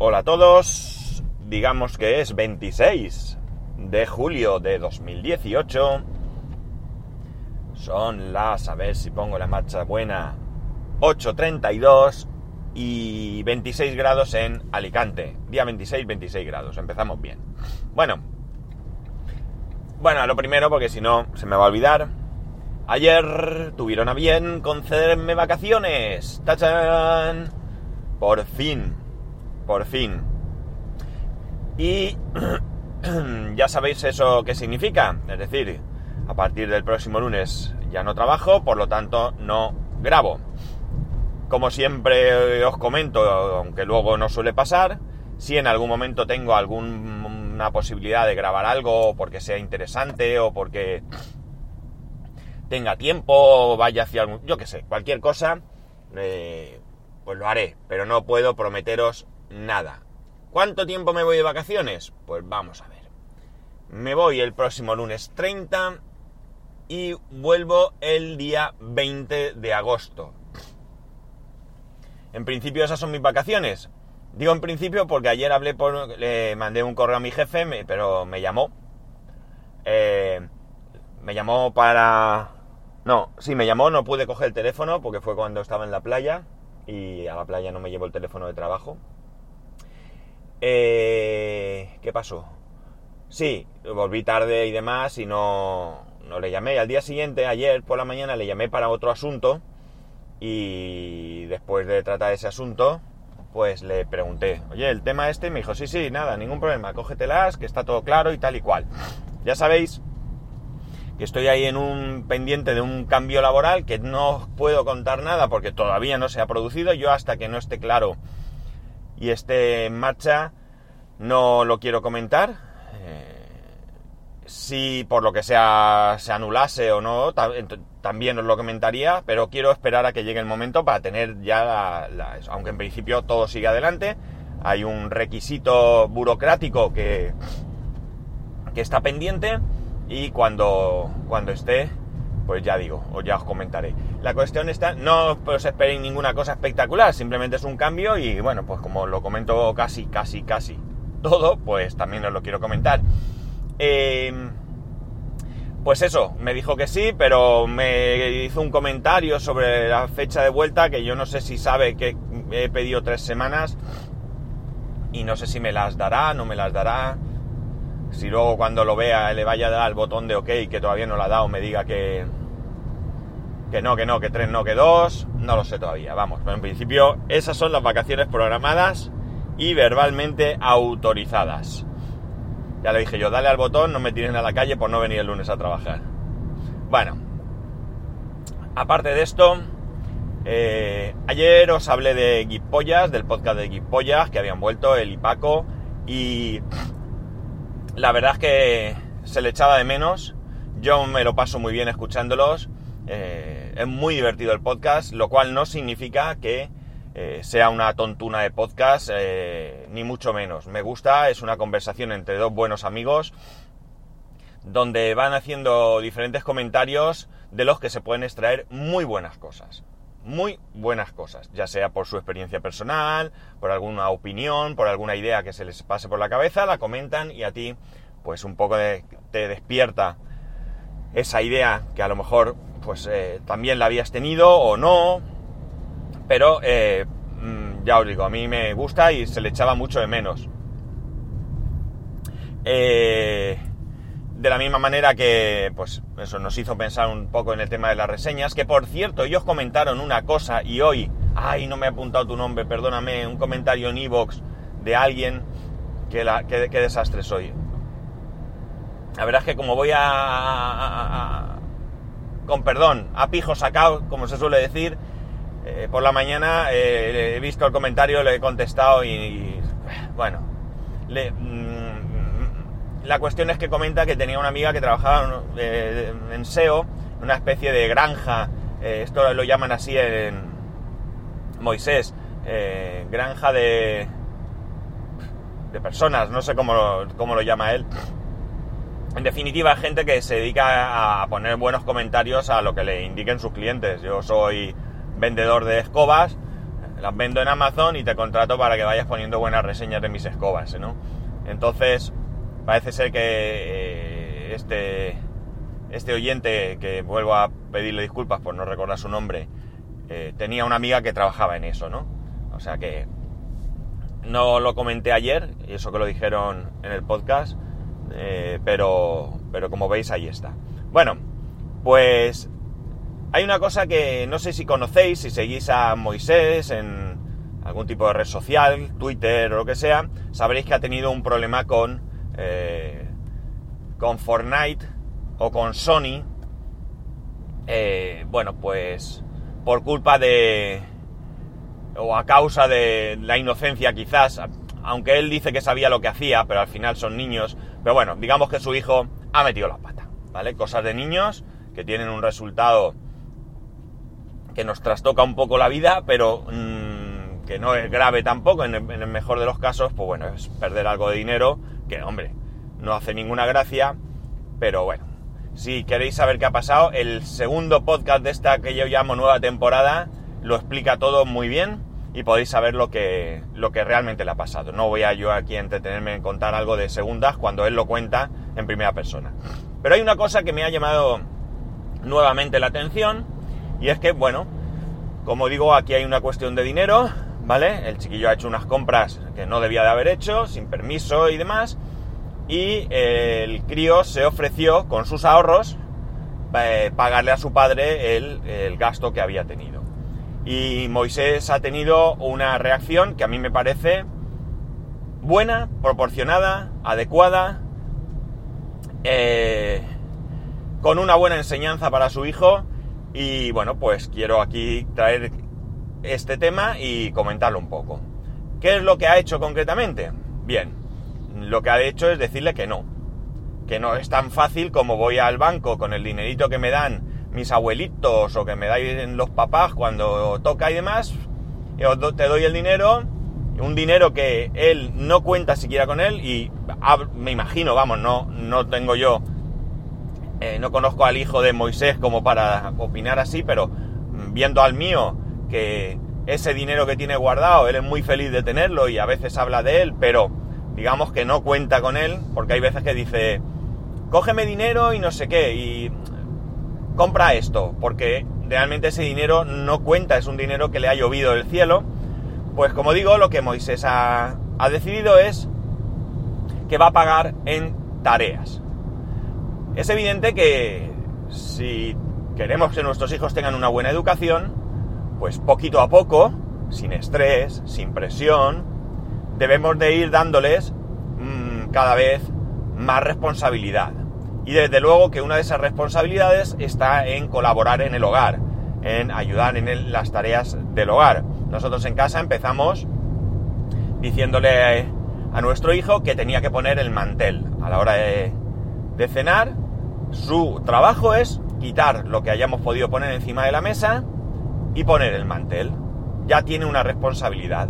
Hola a todos, digamos que es 26 de julio de 2018. Son las, a ver si pongo la marcha buena, 8.32 y 26 grados en Alicante. Día 26, 26 grados, empezamos bien. Bueno, bueno, lo primero, porque si no se me va a olvidar. Ayer tuvieron a bien concederme vacaciones. ¡Tachan! Por fin por fin. Y ya sabéis eso qué significa. Es decir, a partir del próximo lunes ya no trabajo, por lo tanto no grabo. Como siempre os comento, aunque luego no suele pasar, si en algún momento tengo alguna posibilidad de grabar algo porque sea interesante o porque tenga tiempo o vaya hacia algún... yo qué sé, cualquier cosa, eh, pues lo haré, pero no puedo prometeros nada. ¿Cuánto tiempo me voy de vacaciones? Pues vamos a ver. Me voy el próximo lunes 30 y vuelvo el día 20 de agosto. En principio esas son mis vacaciones. Digo en principio porque ayer hablé por... Le mandé un correo a mi jefe, pero me llamó. Eh, me llamó para... No, sí, me llamó, no pude coger el teléfono porque fue cuando estaba en la playa y a la playa no me llevo el teléfono de trabajo. Eh, ¿Qué pasó? Sí, volví tarde y demás y no, no le llamé. Al día siguiente, ayer por la mañana, le llamé para otro asunto y después de tratar ese asunto, pues le pregunté, oye, el tema este, me dijo, sí, sí, nada, ningún problema, cógetelas, que está todo claro y tal y cual. Ya sabéis que estoy ahí en un pendiente de un cambio laboral que no puedo contar nada porque todavía no se ha producido. Yo hasta que no esté claro y esté en marcha, no lo quiero comentar. Eh, si por lo que sea se anulase o no, también os lo comentaría, pero quiero esperar a que llegue el momento para tener ya la, aunque en principio todo sigue adelante, hay un requisito burocrático que, que está pendiente y cuando, cuando esté, pues ya digo, o ya os comentaré. La cuestión está, no os esperéis ninguna cosa espectacular, simplemente es un cambio y bueno, pues como lo comento casi, casi, casi todo, pues también os lo quiero comentar. Eh, pues eso, me dijo que sí, pero me hizo un comentario sobre la fecha de vuelta que yo no sé si sabe que he pedido tres semanas y no sé si me las dará, no me las dará si luego cuando lo vea le vaya a dar al botón de OK que todavía no lo ha dado, me diga que, que no, que no, que tres no, que dos, no lo sé todavía, vamos, pero en principio esas son las vacaciones programadas y verbalmente autorizadas. Ya le dije yo, dale al botón, no me tiren a la calle por no venir el lunes a trabajar. Bueno, aparte de esto, eh, ayer os hablé de Guipollas, del podcast de Guipollas, que habían vuelto, el Ipaco, y la verdad es que se le echaba de menos. Yo me lo paso muy bien escuchándolos. Eh, es muy divertido el podcast, lo cual no significa que eh, sea una tontuna de podcast, eh, ni mucho menos. Me gusta, es una conversación entre dos buenos amigos donde van haciendo diferentes comentarios de los que se pueden extraer muy buenas cosas. Muy buenas cosas, ya sea por su experiencia personal, por alguna opinión, por alguna idea que se les pase por la cabeza, la comentan y a ti pues un poco te despierta esa idea que a lo mejor pues eh, también la habías tenido o no, pero eh, mm, ya os digo, a mí me gusta y se le echaba mucho de menos. Eh, de la misma manera que, pues, eso nos hizo pensar un poco en el tema de las reseñas, que por cierto, ellos comentaron una cosa y hoy, ay, no me he apuntado tu nombre, perdóname, un comentario en Evox de alguien, que, la, que, desastre soy. La verdad es que como voy a, con perdón, a pijo sacado, como se suele decir, eh, por la mañana eh, he visto el comentario, le he contestado y, bueno, mm, la cuestión es que comenta que tenía una amiga que trabajaba eh, en SEO, una especie de granja, esto lo llaman así en Moisés, granja de, de personas, no sé cómo cómo lo llama él. En definitiva, gente que se dedica a poner buenos comentarios a lo que le indiquen sus clientes. Yo soy vendedor de escobas, las vendo en Amazon y te contrato para que vayas poniendo buenas reseñas de mis escobas, ¿no? Entonces, parece ser que eh, este, este oyente, que vuelvo a pedirle disculpas por no recordar su nombre, eh, tenía una amiga que trabajaba en eso, ¿no? O sea que no lo comenté ayer, y eso que lo dijeron en el podcast, eh, pero, pero como veis ahí está. Bueno, pues hay una cosa que no sé si conocéis, si seguís a Moisés en algún tipo de red social, Twitter o lo que sea, sabréis que ha tenido un problema con, eh, con Fortnite o con Sony. Eh, bueno, pues por culpa de... o a causa de la inocencia quizás, aunque él dice que sabía lo que hacía, pero al final son niños, pero bueno, digamos que su hijo ha metido la pata, ¿vale? Cosas de niños que tienen un resultado que nos trastoca un poco la vida, pero mmm, que no es grave tampoco, en el, en el, mejor de los casos, pues bueno, es perder algo de dinero, que hombre, no hace ninguna gracia, pero bueno, si queréis saber qué ha pasado, el segundo podcast de esta que yo llamo nueva temporada lo explica todo muy bien y podéis saber lo que, lo que realmente le ha pasado. No voy a yo aquí entretenerme en contar algo de segundas cuando él lo cuenta en primera persona. Pero hay una cosa que me ha llamado nuevamente la atención, y es que, bueno, como digo, aquí hay una cuestión de dinero, ¿vale? El chiquillo ha hecho unas compras que no debía de haber hecho, sin permiso y demás. Y el crío se ofreció con sus ahorros eh, pagarle a su padre el, el gasto que había tenido. Y Moisés ha tenido una reacción que a mí me parece buena, proporcionada, adecuada, eh, con una buena enseñanza para su hijo y bueno, pues quiero aquí traer este tema y comentarlo un poco. ¿Qué es lo que ha hecho concretamente? Bien, lo que ha hecho es decirle que no. Que no es tan fácil como voy al banco con el dinerito que me dan mis abuelitos o que me dan los papás cuando toca y demás. Te doy el dinero, un dinero que él no cuenta siquiera con él y me imagino, vamos, no, no tengo yo eh, no conozco al hijo de Moisés como para opinar así, pero viendo al mío, que ese dinero que tiene guardado, él es muy feliz de tenerlo y a veces habla de él, pero digamos que no cuenta con él, porque hay veces que dice, cógeme dinero y no sé qué, y compra esto, porque realmente ese dinero no cuenta, es un dinero que le ha llovido del cielo. Pues como digo, lo que Moisés ha, ha decidido es que va a pagar en tareas. Es evidente que si queremos que nuestros hijos tengan una buena educación, pues poquito a poco, sin estrés, sin presión, debemos de ir dándoles mmm, cada vez más responsabilidad. Y desde luego que una de esas responsabilidades está en colaborar en el hogar, en ayudar en el, las tareas del hogar. Nosotros en casa empezamos diciéndole a nuestro hijo que tenía que poner el mantel a la hora de, de cenar su trabajo es quitar lo que hayamos podido poner encima de la mesa y poner el mantel. Ya tiene una responsabilidad.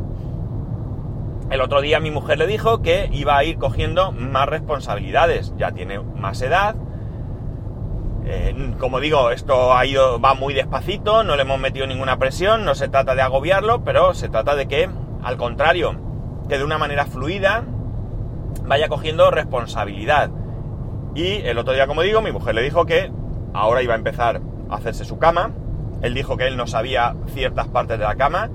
El otro día mi mujer le dijo que iba a ir cogiendo más responsabilidades. Ya tiene más edad. Eh, como digo, esto ha ido, va muy despacito, no le hemos metido ninguna presión, no se trata de agobiarlo, pero se trata de que, al contrario, que de una manera fluida vaya cogiendo responsabilidad. Y el otro día, como digo, mi mujer le dijo que ahora iba a empezar a hacerse su cama. Él dijo que él no sabía ciertas partes de la cama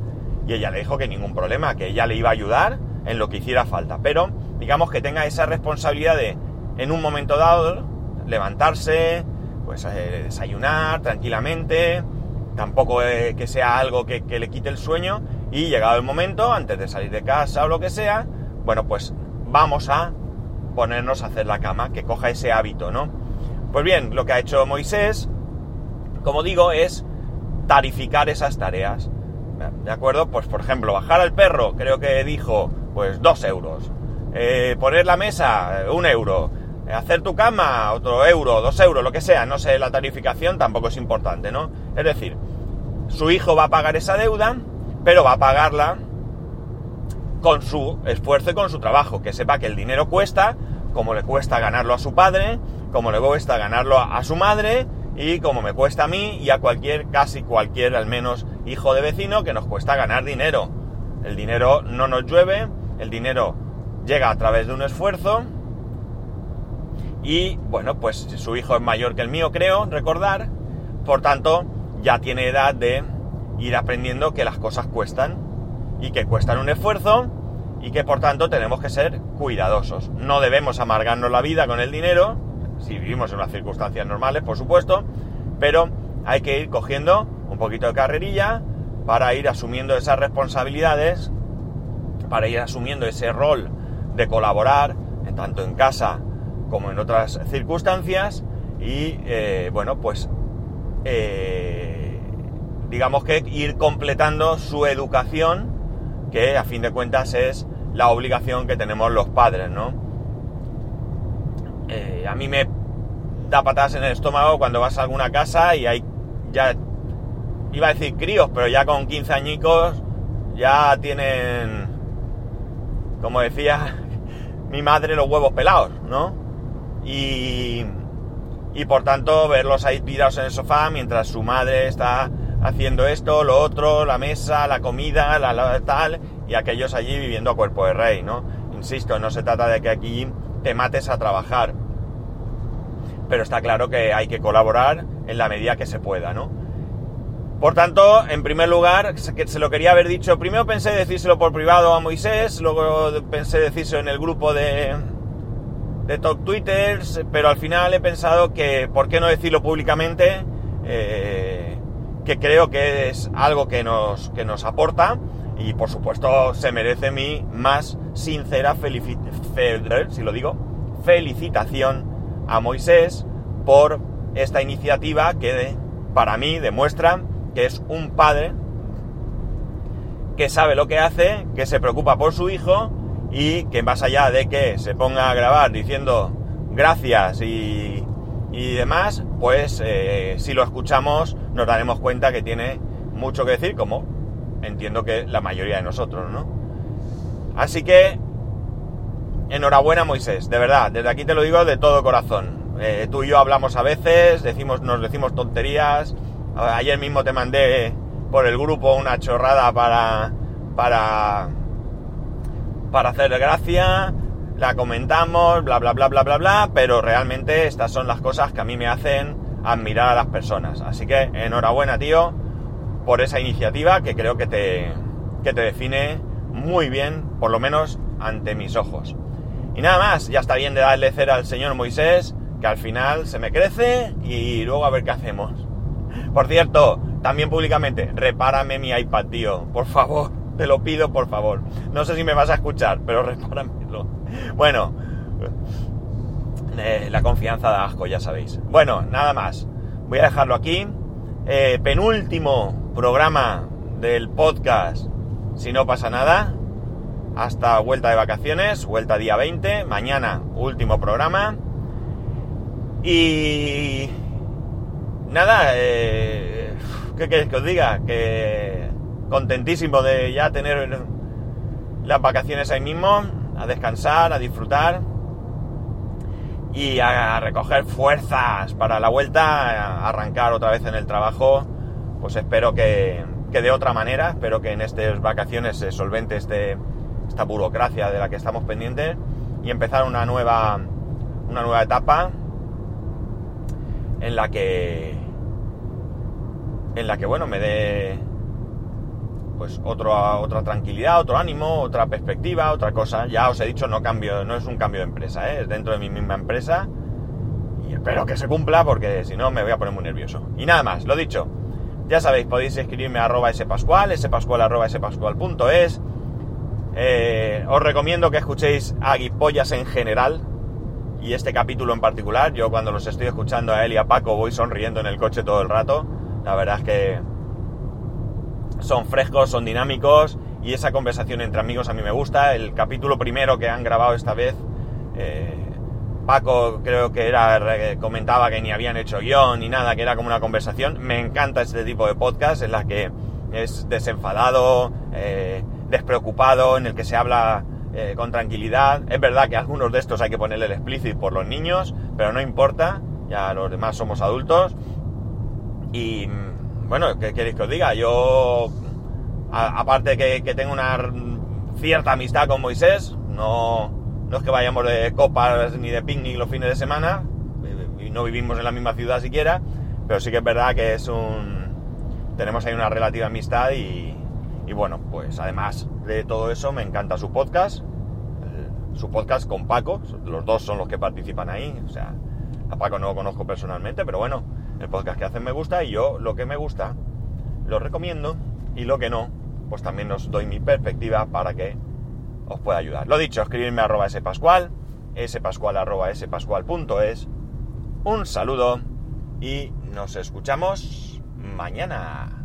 y ella le dijo que ningún problema, que ella le iba a ayudar en lo que hiciera falta. Pero digamos que tenga esa responsabilidad de, en un momento dado, levantarse, pues eh, desayunar tranquilamente, tampoco eh, que sea algo que, que le quite el sueño y llegado el momento, antes de salir de casa o lo que sea, bueno, pues vamos a ponernos a hacer la cama, que coja ese hábito, ¿no? Pues bien, lo que ha hecho Moisés, como digo, es tarificar esas tareas. ¿De acuerdo? Pues por ejemplo, bajar al perro, creo que dijo, pues dos euros. Eh, poner la mesa, un euro. Hacer tu cama, otro euro, dos euros, lo que sea. No sé, la tarificación tampoco es importante, ¿no? Es decir, su hijo va a pagar esa deuda, pero va a pagarla con su esfuerzo y con su trabajo, que sepa que el dinero cuesta, como le cuesta ganarlo a su padre, como le cuesta ganarlo a, su madre y como me cuesta a mí y a cualquier, casi cualquier al menos hijo de vecino que nos cuesta ganar dinero. El dinero no nos llueve, el dinero llega a través de un esfuerzo y bueno, pues su hijo es mayor que el mío, creo, recordar, por tanto ya tiene edad de ir aprendiendo que las cosas cuestan y que cuestan un esfuerzo y que por tanto tenemos que ser cuidadosos. No debemos amargarnos la vida con el dinero, si vivimos en unas circunstancias normales, por supuesto, pero hay que ir cogiendo un poquito de carrerilla para ir asumiendo esas responsabilidades, para ir asumiendo ese rol de colaborar, tanto en casa como en otras circunstancias, y eh, bueno, pues eh, digamos que ir completando su educación, que a fin de cuentas es la obligación que tenemos los padres, ¿no? Eh, a mí me da patadas en el estómago cuando vas a alguna casa y hay ya, iba a decir críos, pero ya con 15 añicos ya tienen, como decía mi madre, los huevos pelados, ¿no? Y, y por tanto verlos ahí tirados en el sofá mientras su madre está haciendo esto, lo otro, la mesa, la comida, la, tal, y aquellos allí viviendo a cuerpo de rey, ¿no? Insisto, no se trata de que aquí te mates a trabajar, pero está claro que hay que colaborar en la medida que se pueda, ¿no? Por tanto, en primer lugar, se lo quería haber dicho, primero pensé decírselo por privado a Moisés, luego pensé decírselo en el grupo de, de Talk Twitters, pero al final he pensado que, ¿por qué no decirlo públicamente? Eh, que creo que es algo que nos, que nos aporta y por supuesto se merece mi más sincera si lo digo, felicitación a Moisés por esta iniciativa que para mí demuestra que es un padre que sabe lo que hace, que se preocupa por su hijo y que más allá de que se ponga a grabar diciendo gracias y, y demás, pues eh, si lo escuchamos nos daremos cuenta que tiene mucho que decir, como entiendo que la mayoría de nosotros, ¿no? Así que, enhorabuena Moisés, de verdad, desde aquí te lo digo de todo corazón. Eh, tú y yo hablamos a veces, decimos, nos decimos tonterías. Ayer mismo te mandé por el grupo una chorrada para, para, para hacer gracia, la comentamos, bla, bla, bla, bla, bla, bla, pero realmente estas son las cosas que a mí me hacen admirar a las personas. Así que enhorabuena, tío, por esa iniciativa que creo que te, que te define muy bien, por lo menos ante mis ojos. Y nada más, ya está bien de darle cera al señor Moisés, que al final se me crece y luego a ver qué hacemos. Por cierto, también públicamente, repárame mi iPad, tío, por favor, te lo pido, por favor. No sé si me vas a escuchar, pero repáramelo. Bueno, eh, la confianza da asco, ya sabéis. Bueno, nada más. Voy a dejarlo aquí. Eh, penúltimo programa del podcast, si no pasa nada. Hasta vuelta de vacaciones, vuelta día 20. Mañana, último programa. Y... Nada, eh, ¿qué queréis que os diga? Que contentísimo de ya tener las vacaciones ahí mismo, a descansar, a disfrutar y a recoger fuerzas para la vuelta, a arrancar otra vez en el trabajo, pues espero que, de otra manera, espero que en estas vacaciones se solvente este, esta burocracia de la que estamos pendientes y empezar una nueva, una nueva etapa en la que, en la que bueno, me dé pues otra tranquilidad, otro ánimo, otra perspectiva, otra cosa. Ya os he dicho, no cambio, no es un cambio de empresa, ¿eh? es dentro de mi misma empresa. Y espero que se cumpla porque si no me voy a poner muy nervioso. Y nada más, lo dicho. Ya sabéis, podéis escribirme a arroba spascual, spascual arroba spascual.es. Eh, os recomiendo que escuchéis a Guipollas en general y este capítulo en particular. Yo cuando los estoy escuchando a él y a Paco voy sonriendo en el coche todo el rato. La verdad es que son frescos, son dinámicos y esa conversación entre amigos a mí me gusta. El capítulo primero que han grabado esta vez, eh, Paco creo que era comentaba que ni habían hecho guion ni nada, que era como una conversación. Me encanta este tipo de podcast en la que es desenfadado, eh, despreocupado, en el que se habla eh, con tranquilidad. Es verdad que algunos de estos hay que ponerle el explícito por los niños, pero no importa, ya los demás somos adultos. Y bueno, ¿qué queréis que os diga? Yo, aparte que, que tengo una cierta amistad con Moisés, no, no es que vayamos de copas ni de picnic los fines de semana, y no vivimos en la misma ciudad siquiera, pero sí que es verdad que es un... tenemos ahí una relativa amistad y, y bueno, pues además de todo eso me encanta su podcast, su podcast con Paco, los dos son los que participan ahí, o sea, a Paco no lo conozco personalmente, pero bueno, el podcast que hacen me gusta y yo lo que me gusta lo recomiendo y lo que no, pues también os doy mi perspectiva para que os pueda ayudar. Lo dicho, escribirme a arroba spascual, spascual arroba spascual.es, un saludo y nos escuchamos mañana.